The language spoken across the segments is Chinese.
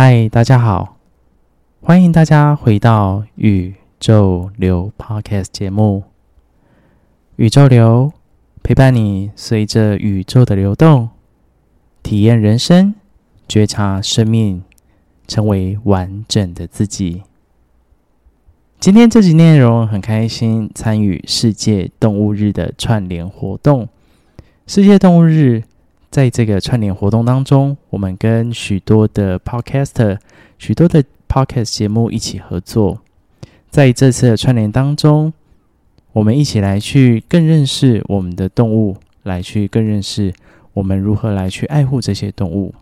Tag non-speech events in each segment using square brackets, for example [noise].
嗨，大家好，欢迎大家回到宇宙流 Podcast 节目。宇宙流陪伴你，随着宇宙的流动，体验人生，觉察生命，成为完整的自己。今天这集内容很开心，参与世界动物日的串联活动。世界动物日，在这个串联活动当中，我们跟许多的 Podcaster、许多的 Podcast 节目一起合作，在这次的串联当中。我们一起来去更认识我们的动物，来去更认识我们如何来去爱护这些动物。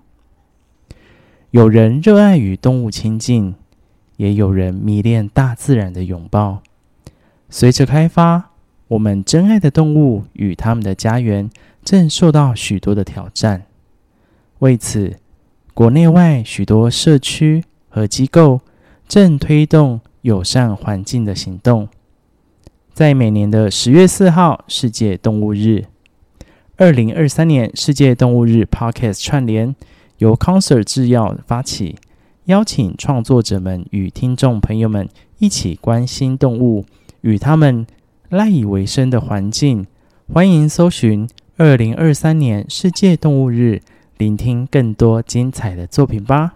有人热爱与动物亲近，也有人迷恋大自然的拥抱。随着开发，我们珍爱的动物与他们的家园正受到许多的挑战。为此，国内外许多社区和机构正推动友善环境的行动。在每年的十月四号世界动物日，二零二三年世界动物日 Podcast 串联由 Concert 制药发起，邀请创作者们与听众朋友们一起关心动物与他们赖以为生的环境。欢迎搜寻二零二三年世界动物日，聆听更多精彩的作品吧。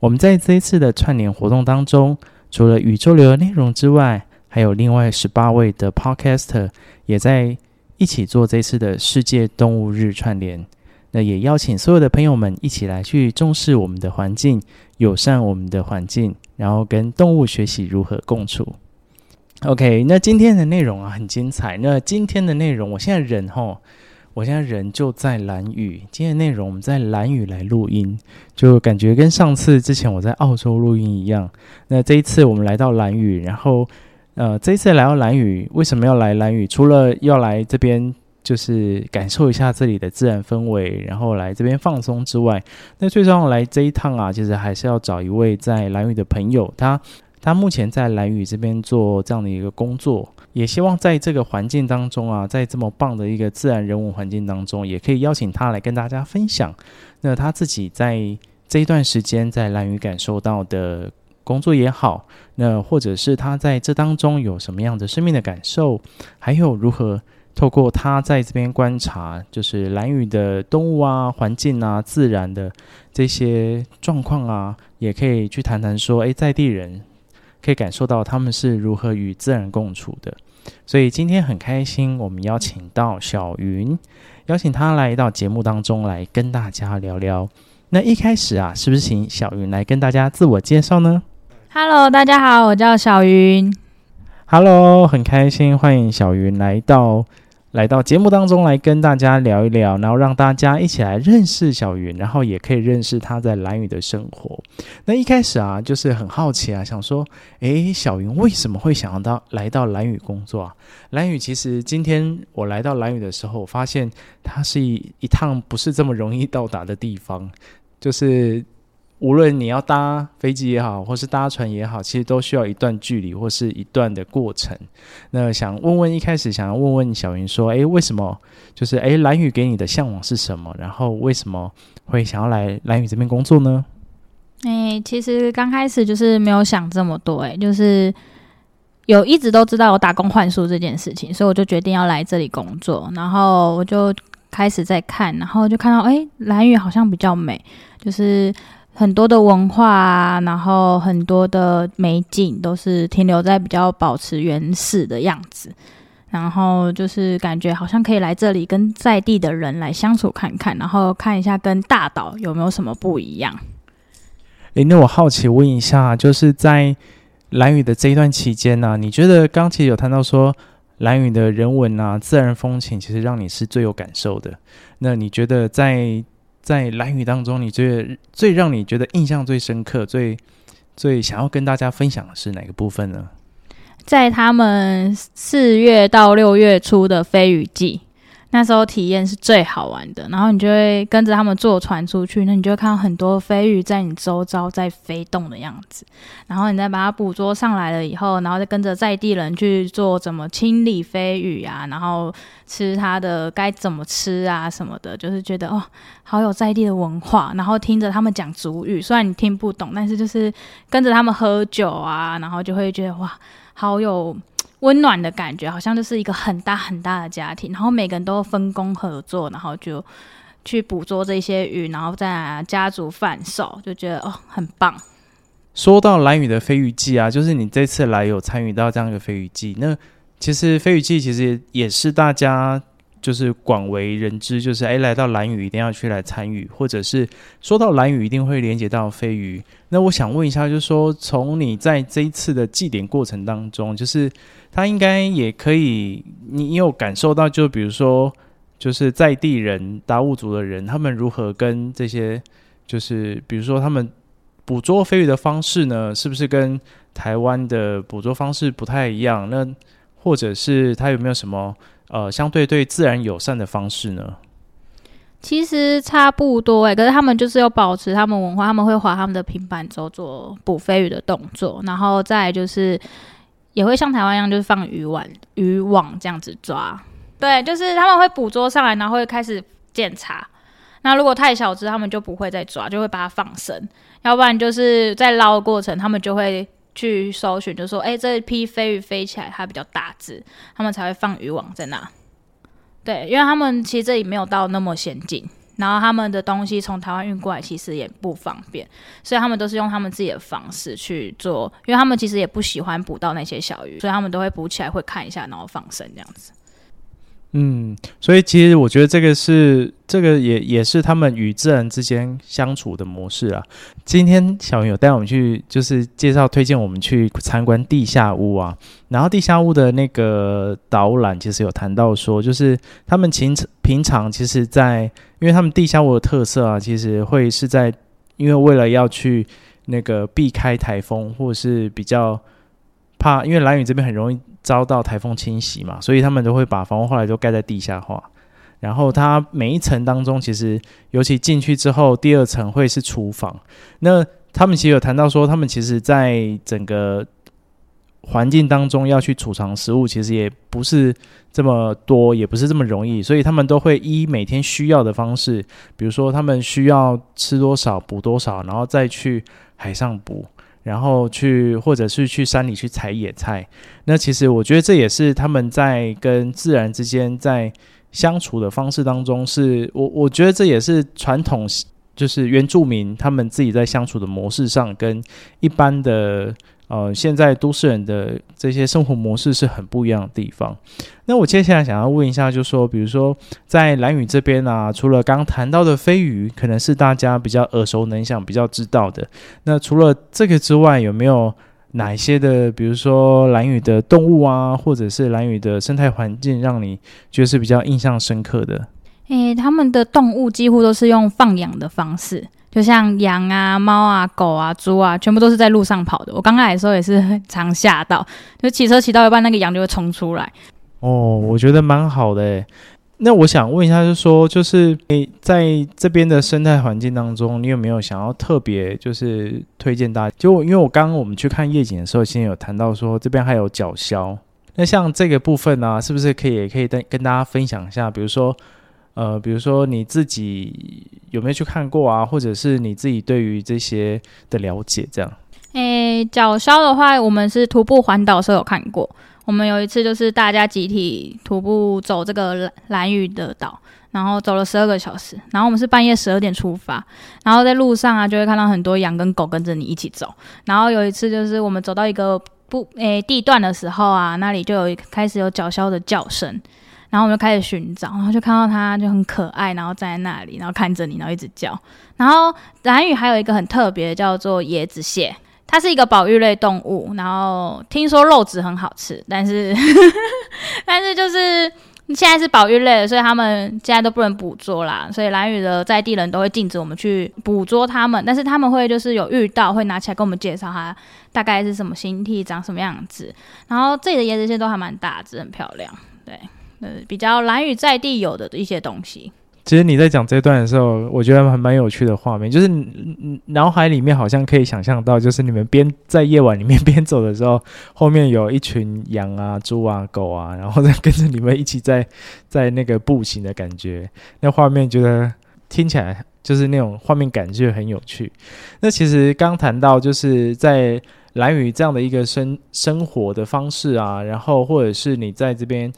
我们在这一次的串联活动当中，除了宇宙流的内容之外，还有另外十八位的 Podcaster 也在一起做这次的世界动物日串联。那也邀请所有的朋友们一起来去重视我们的环境，友善我们的环境，然后跟动物学习如何共处。OK，那今天的内容啊很精彩。那今天的内容，我现在人吼，我现在人就在兰屿。今天的内容我们在兰屿来录音，就感觉跟上次之前我在澳洲录音一样。那这一次我们来到兰屿，然后。呃，这一次来到兰屿，为什么要来兰屿？除了要来这边，就是感受一下这里的自然氛围，然后来这边放松之外，那最重要来这一趟啊，其实还是要找一位在兰屿的朋友，他他目前在兰屿这边做这样的一个工作，也希望在这个环境当中啊，在这么棒的一个自然人文环境当中，也可以邀请他来跟大家分享，那他自己在这一段时间在兰屿感受到的。工作也好，那或者是他在这当中有什么样的生命的感受，还有如何透过他在这边观察，就是兰屿的动物啊、环境啊、自然的这些状况啊，也可以去谈谈说，诶，在地人可以感受到他们是如何与自然共处的。所以今天很开心，我们邀请到小云，邀请他来到节目当中来跟大家聊聊。那一开始啊，是不是请小云来跟大家自我介绍呢？Hello，大家好，我叫小云。Hello，很开心，欢迎小云来到来到节目当中来跟大家聊一聊，然后让大家一起来认识小云，然后也可以认识她在兰屿的生活。那一开始啊，就是很好奇啊，想说，诶，小云为什么会想要到来到兰屿工作啊？兰屿其实今天我来到兰屿的时候，我发现它是一一趟不是这么容易到达的地方，就是。无论你要搭飞机也好，或是搭船也好，其实都需要一段距离或是一段的过程。那想问问，一开始想要问问小云说，诶，为什么？就是诶，兰屿给你的向往是什么？然后为什么会想要来蓝宇这边工作呢？诶，其实刚开始就是没有想这么多，诶，就是有一直都知道有打工换宿这件事情，所以我就决定要来这里工作。然后我就开始在看，然后就看到，诶，兰屿好像比较美，就是。很多的文化啊，然后很多的美景都是停留在比较保持原始的样子，然后就是感觉好像可以来这里跟在地的人来相处看看，然后看一下跟大岛有没有什么不一样。诶，那我好奇问一下，就是在兰屿的这一段期间呢，你觉得刚其实有谈到说兰屿的人文啊、自然风情，其实让你是最有感受的。那你觉得在在蓝雨当中，你最最让你觉得印象最深刻、最最想要跟大家分享的是哪个部分呢？在他们四月到六月初的飞雨季，那时候体验是最好玩的。然后你就会跟着他们坐船出去，那你就会看到很多飞鱼在你周遭在飞动的样子。然后你再把它捕捉上来了以后，然后再跟着在地人去做怎么清理飞鱼啊，然后吃它的该怎么吃啊什么的，就是觉得哦，好有在地的文化。然后听着他们讲族语，虽然你听不懂，但是就是跟着他们喝酒啊，然后就会觉得哇，好有。温暖的感觉，好像就是一个很大很大的家庭，然后每个人都分工合作，然后就去捕捉这些鱼，然后再家族贩售，就觉得哦，很棒。说到蓝屿的飞鱼季啊，就是你这次来有参与到这样一个飞鱼季，那其实飞鱼季其实也是大家。就是广为人知，就是诶，来到蓝屿一定要去来参与，或者是说到蓝屿一定会连接到飞鱼。那我想问一下，就是说从你在这一次的祭典过程当中，就是他应该也可以，你有感受到，就比如说，就是在地人达悟族的人，他们如何跟这些，就是比如说他们捕捉飞鱼的方式呢，是不是跟台湾的捕捉方式不太一样？那或者是他有没有什么？呃，相对对自然友善的方式呢？其实差不多哎，可是他们就是要保持他们文化，他们会划他们的平板舟做捕飞鱼的动作，然后再就是也会像台湾一样，就是放鱼网、渔网这样子抓。对，就是他们会捕捉上来，然后会开始检查。那如果太小只，他们就不会再抓，就会把它放生。要不然就是在捞的过程，他们就会。去搜寻，就说，哎、这一批飞鱼飞起来，它比较大只，他们才会放渔网在那。对，因为他们其实这里没有到那么先进，然后他们的东西从台湾运过来，其实也不方便，所以他们都是用他们自己的方式去做，因为他们其实也不喜欢捕到那些小鱼，所以他们都会捕起来，会看一下，然后放生这样子。嗯，所以其实我觉得这个是这个也也是他们与自然之间相处的模式啊。今天小云有带我们去，就是介绍推荐我们去参观地下屋啊。然后地下屋的那个导览其实有谈到说，就是他们平平常其实在，因为他们地下屋的特色啊，其实会是在，因为为了要去那个避开台风，或者是比较怕，因为兰屿这边很容易。遭到台风侵袭嘛，所以他们都会把房屋后来都盖在地下化。然后它每一层当中，其实尤其进去之后，第二层会是厨房。那他们其实有谈到说，他们其实在整个环境当中要去储藏食物，其实也不是这么多，也不是这么容易。所以他们都会依每天需要的方式，比如说他们需要吃多少补多少，然后再去海上补。然后去，或者是去山里去采野菜。那其实我觉得这也是他们在跟自然之间在相处的方式当中是，我我觉得这也是传统，就是原住民他们自己在相处的模式上跟一般的。呃，现在都市人的这些生活模式是很不一样的地方。那我接下来想要问一下，就是说，比如说在蓝屿这边啊，除了刚谈到的飞鱼，可能是大家比较耳熟能详、比较知道的。那除了这个之外，有没有哪一些的，比如说蓝屿的动物啊，或者是蓝屿的生态环境，让你觉得是比较印象深刻的？诶，他们的动物几乎都是用放养的方式。就像羊啊、猫啊、狗啊、猪啊，全部都是在路上跑的。我刚来的时候也是 [laughs] 很常吓到，就骑车骑到一半，那个羊就会冲出来。哦，我觉得蛮好的。那我想问一下，就是说，就是你在这边的生态环境当中，你有没有想要特别就是推荐大家？就因为我刚刚我们去看夜景的时候，先有谈到说这边还有角鸮。那像这个部分呢、是不是可以也可以跟跟大家分享一下？比如说。呃，比如说你自己有没有去看过啊？或者是你自己对于这些的了解，这样？诶，角鸮的话，我们是徒步环岛时候有看过。我们有一次就是大家集体徒步走这个兰兰屿的岛，然后走了十二个小时。然后我们是半夜十二点出发，然后在路上啊，就会看到很多羊跟狗跟着你一起走。然后有一次就是我们走到一个不诶地段的时候啊，那里就有开始有角鸮的叫声。然后我们就开始寻找，然后就看到它就很可爱，然后站在那里，然后看着你，然后一直叫。然后蓝屿还有一个很特别，叫做椰子蟹，它是一个保育类动物。然后听说肉质很好吃，但是 [laughs] 但是就是现在是保育类的，所以他们现在都不能捕捉啦。所以蓝屿的在地人都会禁止我们去捕捉它们，但是他们会就是有遇到会拿起来跟我们介绍它大概是什么形体，长什么样子。然后这里的椰子蟹都还蛮大只，很漂亮，对。呃，比较蓝雨在地有的一些东西。其实你在讲这段的时候，我觉得还蛮有趣的画面，就是脑海里面好像可以想象到，就是你们边在夜晚里面边走的时候，后面有一群羊啊、猪啊、狗啊，然后再跟着你们一起在在那个步行的感觉，那画面觉得听起来就是那种画面感觉很有趣。那其实刚谈到就是在兰屿这样的一个生生活的方式啊，然后或者是你在这边。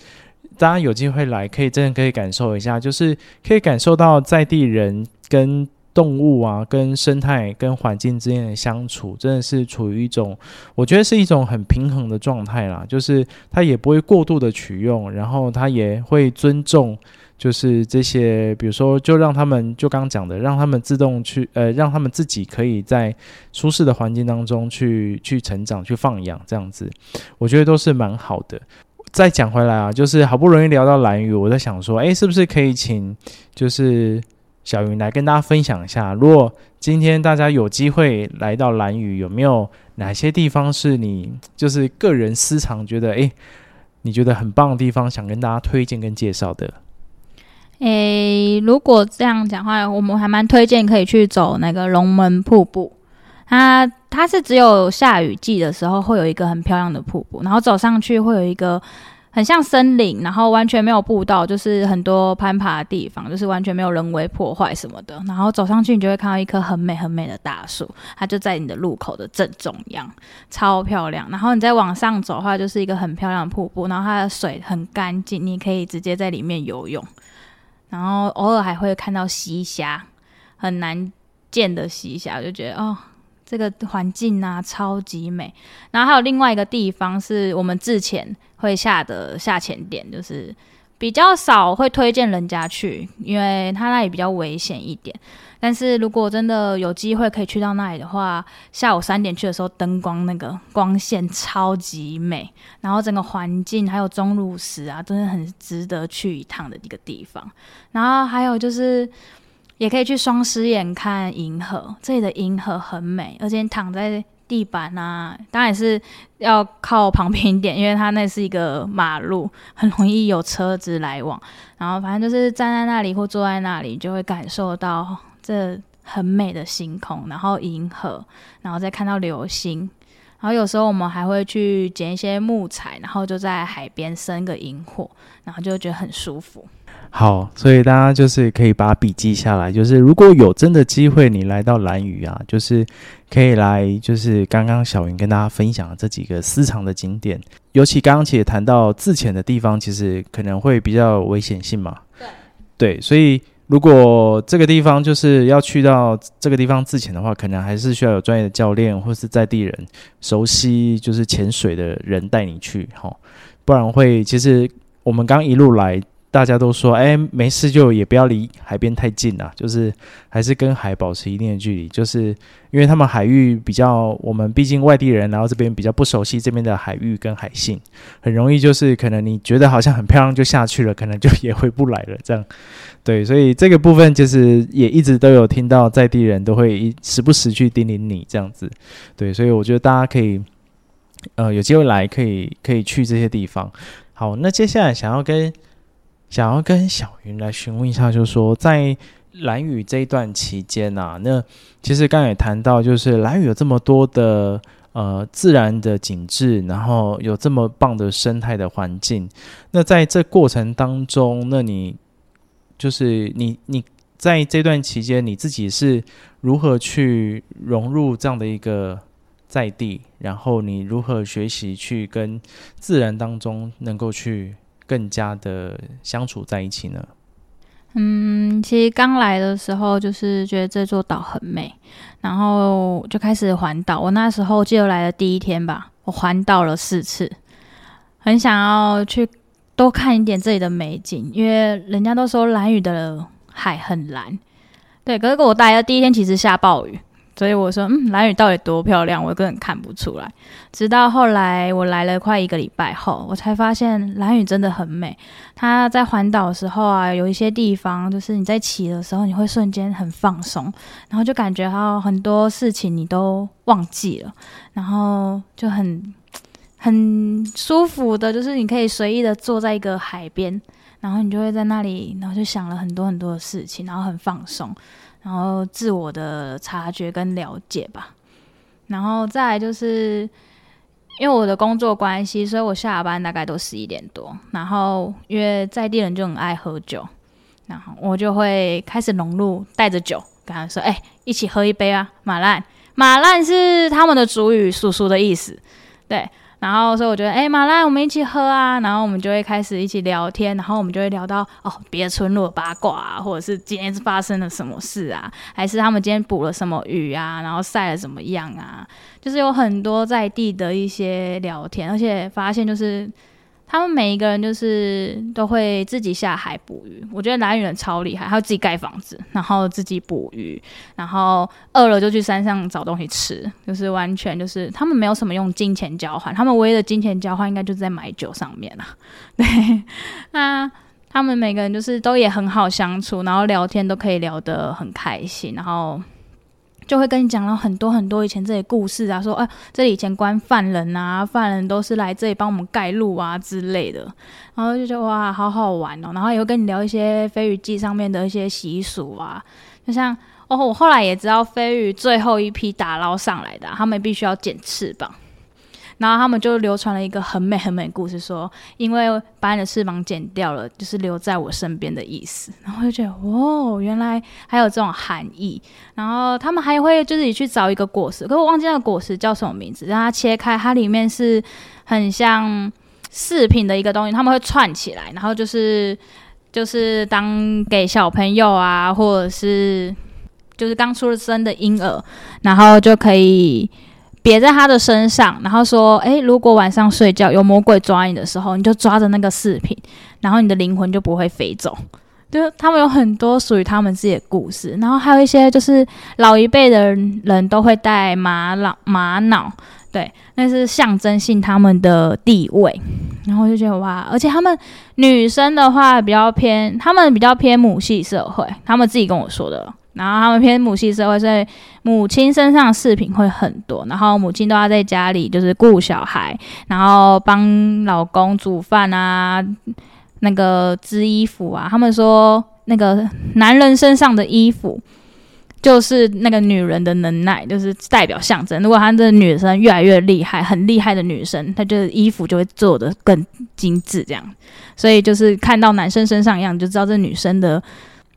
大家有机会来，可以真的可以感受一下，就是可以感受到在地人跟动物啊、跟生态、跟环境之间的相处，真的是处于一种，我觉得是一种很平衡的状态啦。就是他也不会过度的取用，然后他也会尊重，就是这些，比如说，就让他们就刚刚讲的，让他们自动去，呃，让他们自己可以在舒适的环境当中去去成长、去放养，这样子，我觉得都是蛮好的。再讲回来啊，就是好不容易聊到蓝屿，我在想说，诶，是不是可以请就是小云来跟大家分享一下，如果今天大家有机会来到蓝屿，有没有哪些地方是你就是个人私藏觉得诶，你觉得很棒的地方，想跟大家推荐跟介绍的？诶，如果这样讲话，我们还蛮推荐可以去走那个龙门瀑布。它它是只有下雨季的时候会有一个很漂亮的瀑布，然后走上去会有一个很像森林，然后完全没有步道，就是很多攀爬的地方，就是完全没有人为破坏什么的。然后走上去，你就会看到一棵很美很美的大树，它就在你的路口的正中央，超漂亮。然后你再往上走的话，就是一个很漂亮的瀑布，然后它的水很干净，你可以直接在里面游泳。然后偶尔还会看到溪虾，很难见的溪虾，就觉得哦。这个环境啊，超级美。然后还有另外一个地方是我们之前会下的下潜点，就是比较少会推荐人家去，因为它那里比较危险一点。但是如果真的有机会可以去到那里的话，下午三点去的时候，灯光那个光线超级美，然后整个环境还有钟乳石啊，真的很值得去一趟的一个地方。然后还有就是。也可以去双狮眼看银河，这里的银河很美，而且躺在地板啊，当然是要靠旁边一点，因为它那是一个马路，很容易有车子来往。然后反正就是站在那里或坐在那里，就会感受到这很美的星空，然后银河，然后再看到流星。然后有时候我们还会去捡一些木材，然后就在海边生个营火，然后就觉得很舒服。好，所以大家就是可以把笔记下来，就是如果有真的机会你来到蓝屿啊，就是可以来，就是刚刚小云跟大家分享的这几个私藏的景点，尤其刚刚其实谈到自潜的地方，其实可能会比较危险性嘛。对，对，所以如果这个地方就是要去到这个地方自潜的话，可能还是需要有专业的教练或是在地人熟悉就是潜水的人带你去，哈，不然会其实我们刚一路来。大家都说，哎，没事就也不要离海边太近啊，就是还是跟海保持一定的距离，就是因为他们海域比较，我们毕竟外地人，然后这边比较不熟悉这边的海域跟海性，很容易就是可能你觉得好像很漂亮就下去了，可能就也回不来了，这样，[laughs] 对，所以这个部分就是也一直都有听到在地人都会时不时去叮咛你这样子，对，所以我觉得大家可以，呃，有机会来可以可以去这些地方。好，那接下来想要跟想要跟小云来询问一下，就是说在蓝屿这一段期间啊，那其实刚才也谈到，就是蓝屿有这么多的呃自然的景致，然后有这么棒的生态的环境。那在这过程当中，那你就是你你在这段期间，你自己是如何去融入这样的一个在地？然后你如何学习去跟自然当中能够去？更加的相处在一起呢？嗯，其实刚来的时候就是觉得这座岛很美，然后就开始环岛。我那时候记得来的第一天吧，我环岛了四次，很想要去多看一点这里的美景，因为人家都说蓝屿的海很蓝，对。可是我来的第一天其实下暴雨。所以我说，嗯，兰屿到底多漂亮，我根本看不出来。直到后来我来了快一个礼拜后，我才发现兰屿真的很美。它在环岛的时候啊，有一些地方就是你在骑的时候，你会瞬间很放松，然后就感觉到很多事情你都忘记了，然后就很很舒服的，就是你可以随意的坐在一个海边，然后你就会在那里，然后就想了很多很多的事情，然后很放松，然后自我的察觉跟了解吧。然后再就是，因为我的工作关系，所以我下班大概都十一点多。然后因为在地人就很爱喝酒，然后我就会开始融入，带着酒跟他说：“哎、一起喝一杯啊，马兰。”马兰是他们的主语“叔叔”的意思，对。然后，所以我觉得，哎，马兰，我们一起喝啊。然后我们就会开始一起聊天，然后我们就会聊到哦，别的村落八卦啊，或者是今天是发生了什么事啊，还是他们今天捕了什么鱼啊，然后晒了怎么样啊，就是有很多在地的一些聊天，而且发现就是。他们每一个人就是都会自己下海捕鱼，我觉得兰屿人超厉害，还有自己盖房子，然后自己捕鱼，然后饿了就去山上找东西吃，就是完全就是他们没有什么用金钱交换，他们唯一的金钱交换应该就是在买酒上面了。对，那他们每个人就是都也很好相处，然后聊天都可以聊得很开心，然后。就会跟你讲了很多很多以前这些故事啊，说、啊，这里以前关犯人啊，犯人都是来这里帮我们盖路啊之类的，然后就觉得哇，好好玩哦，然后也会跟你聊一些飞鱼季上面的一些习俗啊，就像哦，我后来也知道飞鱼最后一批打捞上来的，他们必须要剪翅膀。然后他们就流传了一个很美很美的故事，说因为把你的翅膀剪掉了，就是留在我身边的意思。然后就觉得，哦，原来还有这种含义。然后他们还会就是你去找一个果实，可我忘记那个果实叫什么名字。让它切开，它里面是很像饰品的一个东西，他们会串起来，然后就是就是当给小朋友啊，或者是就是刚出生的婴儿，然后就可以。别在他的身上，然后说：“诶，如果晚上睡觉有魔鬼抓你的时候，你就抓着那个饰品，然后你的灵魂就不会飞走。”就他们有很多属于他们自己的故事，然后还有一些就是老一辈的人都会戴玛瑙，玛瑙，对，那是象征性他们的地位。然后就觉得哇，而且他们女生的话比较偏，他们比较偏母系社会，他们自己跟我说的。然后他们偏母系社会，所以母亲身上饰品会很多。然后母亲都要在家里就是顾小孩，然后帮老公煮饭啊，那个织衣服啊。他们说那个男人身上的衣服就是那个女人的能耐，就是代表象征。如果他这女生越来越厉害，很厉害的女生，她就是衣服就会做得更精致，这样。所以就是看到男生身上一样，就知道这女生的。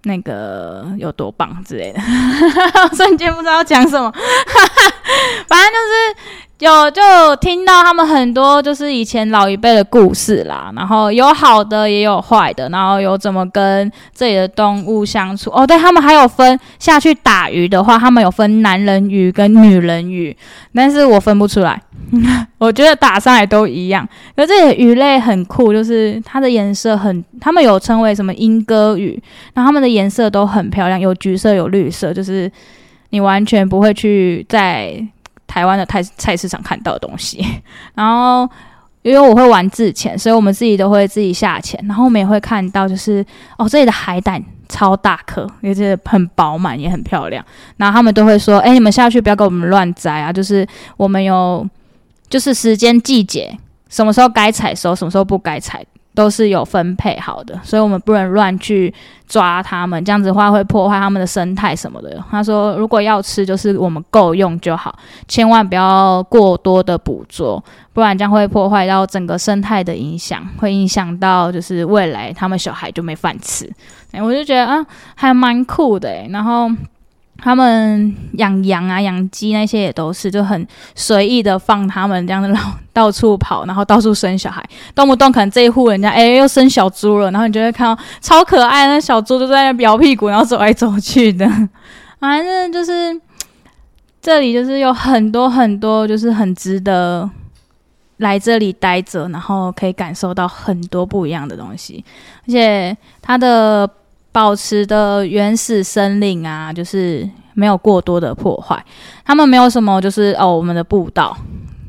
那个有多棒之类的，[laughs] 瞬间不知道讲什么，[laughs] 反正就是有就听到他们很多就是以前老一辈的故事啦，然后有好的也有坏的，然后有怎么跟这里的动物相处。哦，对，他们还有分下去打鱼的话，他们有分男人鱼跟女人鱼，但是我分不出来。[laughs] 我觉得打上来都一样，而这里的鱼类很酷，就是它的颜色很，他们有称为什么莺歌鱼，然后它们的颜色都很漂亮，有橘色有绿色，就是你完全不会去在台湾的菜菜市场看到的东西。[laughs] 然后因为我会玩自潜，所以我们自己都会自己下潜，然后我们也会看到，就是哦这里的海胆超大颗，也是很饱满，也很漂亮。然后他们都会说，哎，你们下去不要给我们乱摘啊，就是我们有。就是时间、季节，什么时候该采收，什么时候不该采，都是有分配好的，所以我们不能乱去抓它们，这样子的话会破坏它们的生态什么的。他说，如果要吃，就是我们够用就好，千万不要过多的捕捉，不然将会破坏到整个生态的影响，会影响到就是未来他们小孩就没饭吃。哎，我就觉得啊，还蛮酷的诶，然后。他们养羊啊、养鸡那些也都是，就很随意的放他们这样子到处跑，然后到处生小孩，动不动可能这一户人家哎、又生小猪了，然后你就会看到超可爱那小猪就在那摇屁股，然后走来走去的。反正就是这里就是有很多很多，就是很值得来这里待着，然后可以感受到很多不一样的东西，而且它的。保持的原始森林啊，就是没有过多的破坏。他们没有什么，就是哦，我们的步道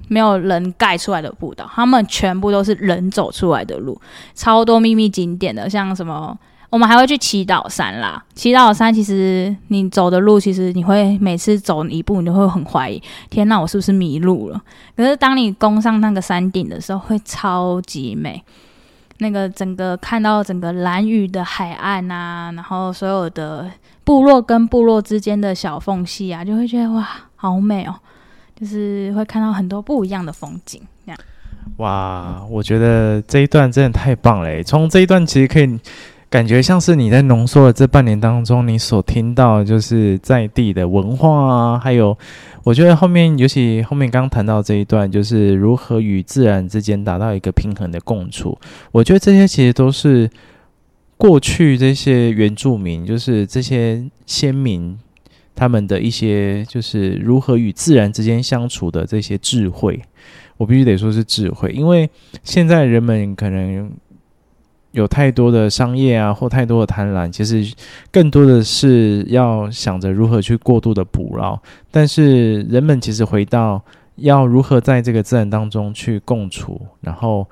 没有人盖出来的步道，他们全部都是人走出来的路，超多秘密景点的，像什么我们还会去祈祷山啦。祈祷山其实你走的路，其实你会每次走一步，你就会很怀疑，天哪，我是不是迷路了？可是当你攻上那个山顶的时候，会超级美。那个整个看到整个蓝雨的海岸啊，然后所有的部落跟部落之间的小缝隙啊，就会觉得哇，好美哦！就是会看到很多不一样的风景，这样。哇，我觉得这一段真的太棒了！从这一段其实可以感觉像是你在浓缩的这半年当中，你所听到就是在地的文化啊，还有我觉得后面尤其后面刚刚谈到这一段，就是如何与自然之间达到一个平衡的共处。我觉得这些其实都是过去这些原住民，就是这些先民他们的一些就是如何与自然之间相处的这些智慧。我必须得说是智慧，因为现在人们可能有太多的商业啊，或太多的贪婪，其实更多的是要想着如何去过度的捕捞。但是人们其实回到要如何在这个自然当中去共处，然后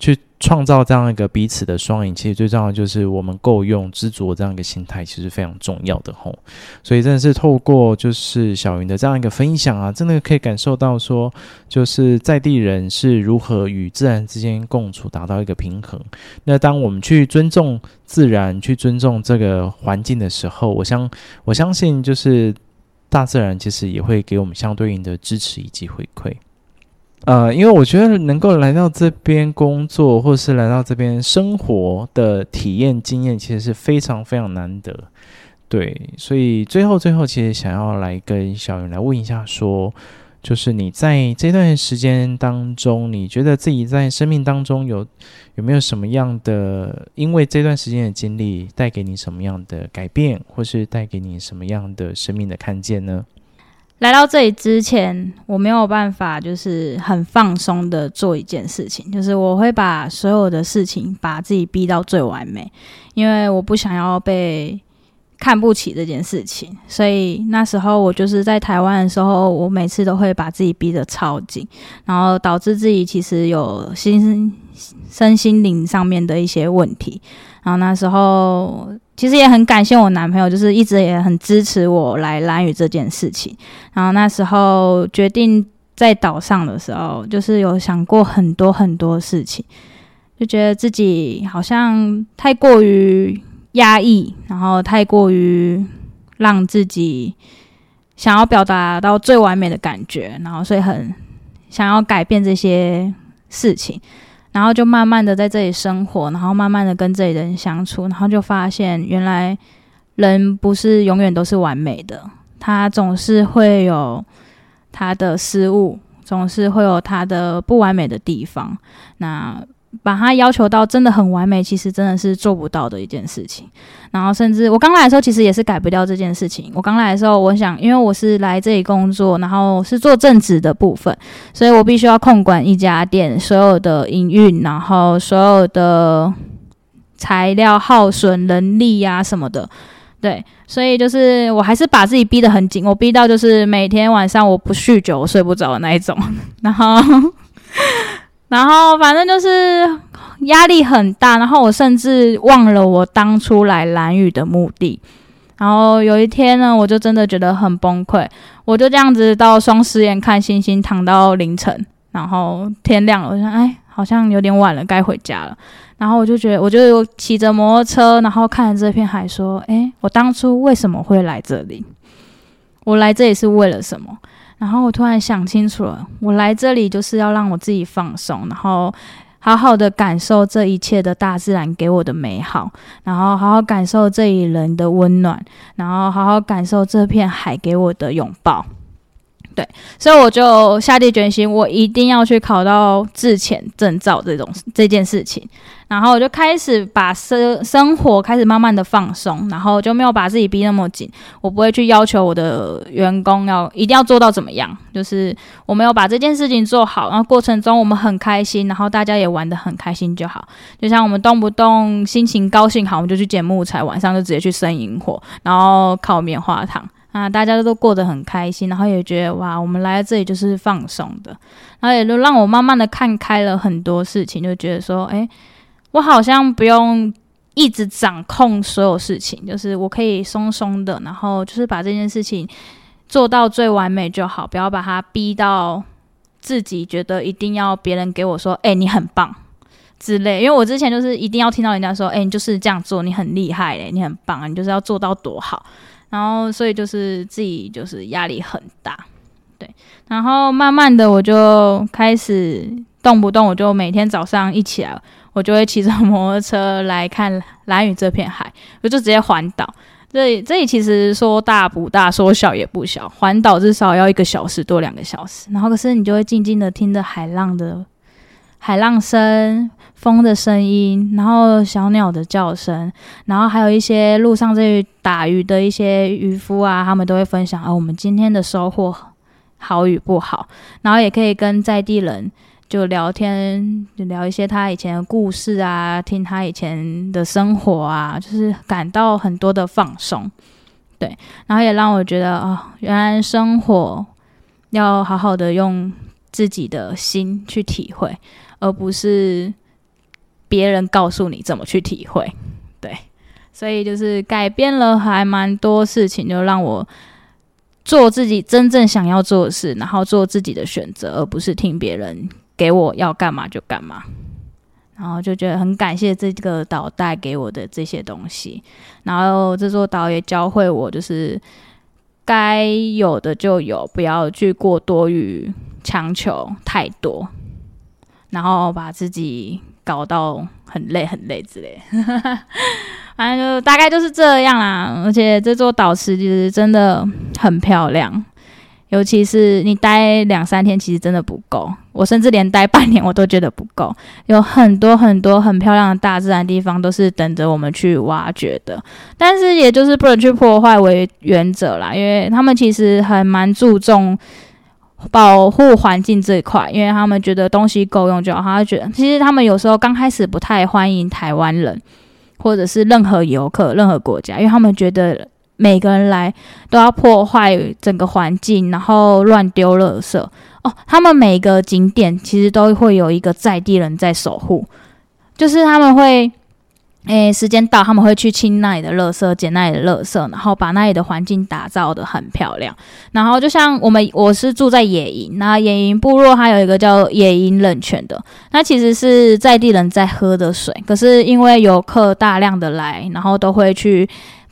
去。创造这样一个彼此的双赢，其实最重要的就是我们够用、知足这样一个心态，其实非常重要的吼。所以真的是透过就是小云的这样一个分享啊，真的可以感受到说，就是在地人是如何与自然之间共处，达到一个平衡。那当我们去尊重自然、去尊重这个环境的时候，我相我相信就是大自然其实也会给我们相对应的支持以及回馈。呃，因为我觉得能够来到这边工作，或是来到这边生活的体验经验，其实是非常非常难得。对，所以最后最后，其实想要来跟小云来问一下，说，就是你在这段时间当中，你觉得自己在生命当中有有没有什么样的，因为这段时间的经历带给你什么样的改变，或是带给你什么样的生命的看见呢？来到这里之前，我没有办法，就是很放松的做一件事情，就是我会把所有的事情把自己逼到最完美，因为我不想要被看不起这件事情。所以那时候我就是在台湾的时候，我每次都会把自己逼得超紧，然后导致自己其实有心身心灵上面的一些问题。然后那时候。其实也很感谢我男朋友，就是一直也很支持我来蓝屿这件事情。然后那时候决定在岛上的时候，就是有想过很多很多事情，就觉得自己好像太过于压抑，然后太过于让自己想要表达到最完美的感觉，然后所以很想要改变这些事情。然后就慢慢的在这里生活，然后慢慢的跟这里的人相处，然后就发现原来人不是永远都是完美的，他总是会有他的失误，总是会有他的不完美的地方。那把他要求到真的很完美，其实真的是做不到的一件事情。然后甚至我刚来的时候，其实也是改不掉这件事情。我刚来的时候，我想，因为我是来这里工作，然后是做正职的部分，所以我必须要控管一家店所有的营运，然后所有的材料耗损、人力呀、什么的。对，所以就是我还是把自己逼得很紧，我逼到就是每天晚上我不酗酒，我睡不着的那一种。[laughs] 然后。然后反正就是压力很大，然后我甚至忘了我当初来兰屿的目的。然后有一天呢，我就真的觉得很崩溃，我就这样子到双十岩看星星，躺到凌晨，然后天亮了，我想，哎，好像有点晚了，该回家了。然后我就觉得，我就骑着摩托车，然后看着这片海，说，哎，我当初为什么会来这里？我来这里是为了什么？然后我突然想清楚了，我来这里就是要让我自己放松，然后好好的感受这一切的大自然给我的美好，然后好好感受这一人的温暖，然后好好感受这片海给我的拥抱。对，所以我就下定决心，我一定要去考到自潜证照这种这件事情。然后我就开始把生生活开始慢慢的放松，然后就没有把自己逼那么紧。我不会去要求我的员工要一定要做到怎么样，就是我没有把这件事情做好，然后过程中我们很开心，然后大家也玩得很开心就好。就像我们动不动心情高兴好，我们就去捡木材，晚上就直接去生营火，然后烤棉花糖。啊，大家都过得很开心，然后也觉得哇，我们来到这里就是放松的，然后也就让我慢慢的看开了很多事情，就觉得说，哎，我好像不用一直掌控所有事情，就是我可以松松的，然后就是把这件事情做到最完美就好，不要把它逼到自己觉得一定要别人给我说，哎、你很棒之类。因为我之前就是一定要听到人家说，哎、你就是这样做，你很厉害嘞，你很棒啊，你就是要做到多好。然后所以就是自己就是压力很大，对。然后慢慢的我就开始动不动我就每天早上一起来。我就会骑着摩托车来看蓝屿这片海，我就直接环岛。这里这里其实说大不大，说小也不小，环岛至少要一个小时多两个小时。然后可是你就会静静的听着海浪的海浪声、风的声音，然后小鸟的叫声，然后还有一些路上这里打鱼的一些渔夫啊，他们都会分享啊，我们今天的收获好与不好，然后也可以跟在地人。就聊天，就聊一些他以前的故事啊，听他以前的生活啊，就是感到很多的放松，对，然后也让我觉得啊、哦，原来生活要好好的用自己的心去体会，而不是别人告诉你怎么去体会，对，所以就是改变了还蛮多事情，就让我做自己真正想要做的事，然后做自己的选择，而不是听别人。给我要干嘛就干嘛，然后就觉得很感谢这个岛带给我的这些东西，然后这座岛也教会我，就是该有的就有，不要去过多于强求太多，然后把自己搞到很累很累之类，[laughs] 反正就大概就是这样啦。而且这座岛其实真的很漂亮。尤其是你待两三天，其实真的不够。我甚至连待半年我都觉得不够。有很多很多很漂亮的大自然地方，都是等着我们去挖掘的。但是，也就是不能去破坏为原则啦，因为他们其实还蛮注重保护环境这一块，因为他们觉得东西够用就好。他觉得，其实他们有时候刚开始不太欢迎台湾人，或者是任何游客、任何国家，因为他们觉得。每个人来都要破坏整个环境，然后乱丢垃圾哦。他们每个景点其实都会有一个在地人在守护，就是他们会，诶，时间到他们会去清那里的垃圾，捡那里的垃圾，然后把那里的环境打造的很漂亮。然后就像我们，我是住在野营，那野营部落它有一个叫野营冷泉的，那其实是在地人在喝的水，可是因为游客大量的来，然后都会去。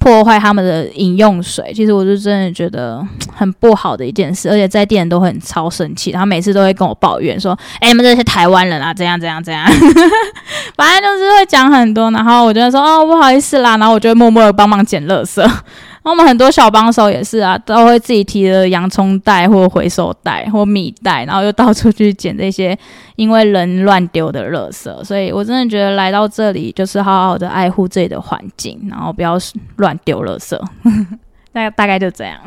破坏他们的饮用水，其实我是真的觉得 [tsk] 很不好的一件事，而且在店人都很超生气，他每次都会跟我抱怨说：“哎、你们这些台湾人啊，怎样怎样怎样。” [laughs] 反正就是会讲很多，然后我就说：“哦，不好意思啦。”然后我就会默默的帮忙捡垃圾。我们很多小帮手也是啊，都会自己提着洋葱袋或回收袋或米袋，然后又到处去捡这些因为人乱丢的垃圾。所以我真的觉得来到这里就是好好的爱护自己的环境，然后不要乱丢垃圾。大大概就这样。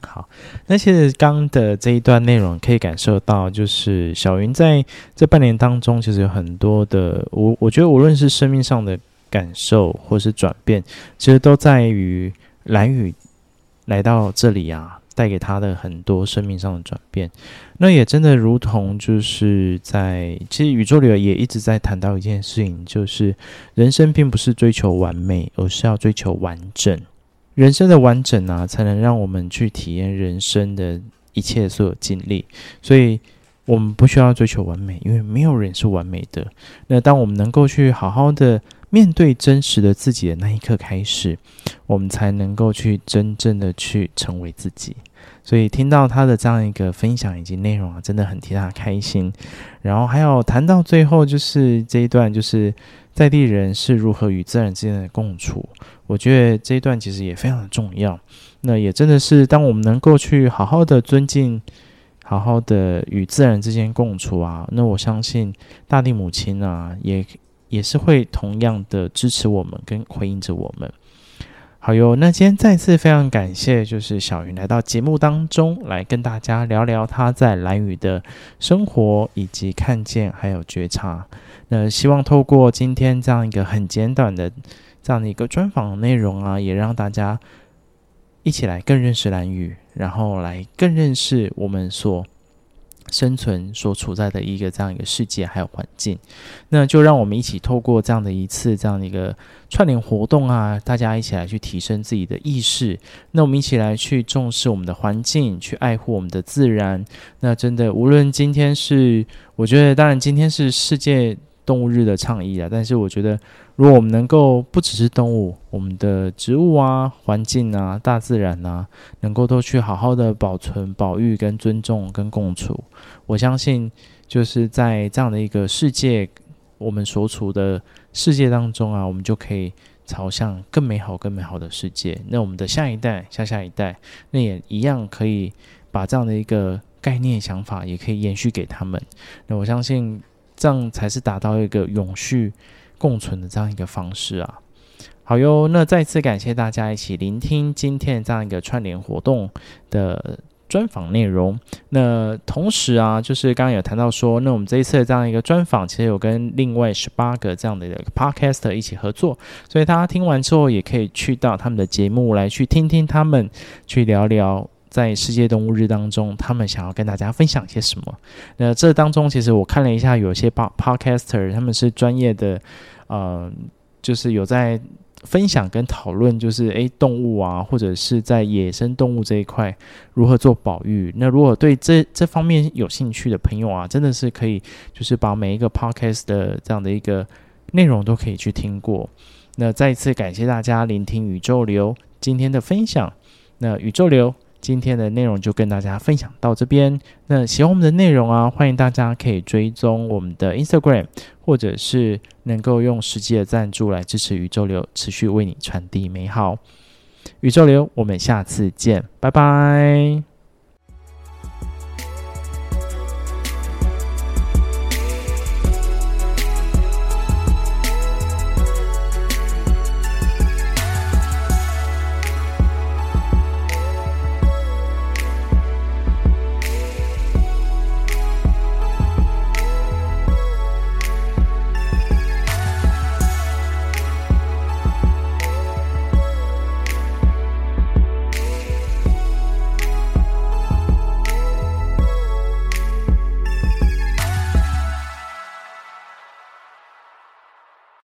好，那其实刚的这一段内容可以感受到，就是小云在这半年当中，其实有很多的，我我觉得无论是生命上的感受或是转变，其实都在于。蓝宇来到这里啊，带给他的很多生命上的转变，那也真的如同就是在其实宇宙里也一直在谈到一件事情，就是人生并不是追求完美，而是要追求完整。人生的完整啊，才能让我们去体验人生的一切所有经历。所以，我们不需要追求完美，因为没有人是完美的。那当我们能够去好好的。面对真实的自己的那一刻开始，我们才能够去真正的去成为自己。所以听到他的这样一个分享以及内容啊，真的很替他开心。然后还有谈到最后，就是这一段，就是在地人是如何与自然之间的共处。我觉得这一段其实也非常的重要。那也真的是，当我们能够去好好的尊敬，好好的与自然之间共处啊，那我相信大地母亲啊，也。也是会同样的支持我们跟回应着我们。好哟，那今天再次非常感谢，就是小云来到节目当中来跟大家聊聊她在兰宇的生活以及看见还有觉察。那希望透过今天这样一个很简短的这样的一个专访内容啊，也让大家一起来更认识兰宇，然后来更认识我们所生存所处在的一个这样一个世界还有环境，那就让我们一起透过这样的一次这样的一个串联活动啊，大家一起来去提升自己的意识。那我们一起来去重视我们的环境，去爱护我们的自然。那真的，无论今天是，我觉得当然今天是世界动物日的倡议啊，但是我觉得。如果我们能够不只是动物，我们的植物啊、环境啊、大自然啊，能够都去好好的保存、保育、跟尊重、跟共处，我相信就是在这样的一个世界，我们所处的世界当中啊，我们就可以朝向更美好、更美好的世界。那我们的下一代、下下一代，那也一样可以把这样的一个概念、想法，也可以延续给他们。那我相信这样才是达到一个永续。共存的这样一个方式啊，好哟。那再次感谢大家一起聆听今天这样一个串联活动的专访内容。那同时啊，就是刚刚有谈到说，那我们这一次的这样一个专访，其实有跟另外十八个这样的一个 podcaster 一起合作，所以大家听完之后，也可以去到他们的节目来去听听他们去聊聊。在世界动物日当中，他们想要跟大家分享些什么？那这当中，其实我看了一下，有些 podcaster 他们是专业的，呃，就是有在分享跟讨论，就是诶，动物啊，或者是在野生动物这一块如何做保育。那如果对这这方面有兴趣的朋友啊，真的是可以，就是把每一个 podcast 的这样的一个内容都可以去听过。那再一次感谢大家聆听宇宙流今天的分享。那宇宙流。今天的内容就跟大家分享到这边。那喜欢我们的内容啊，欢迎大家可以追踪我们的 Instagram，或者是能够用实际的赞助来支持宇宙流，持续为你传递美好。宇宙流，我们下次见，拜拜。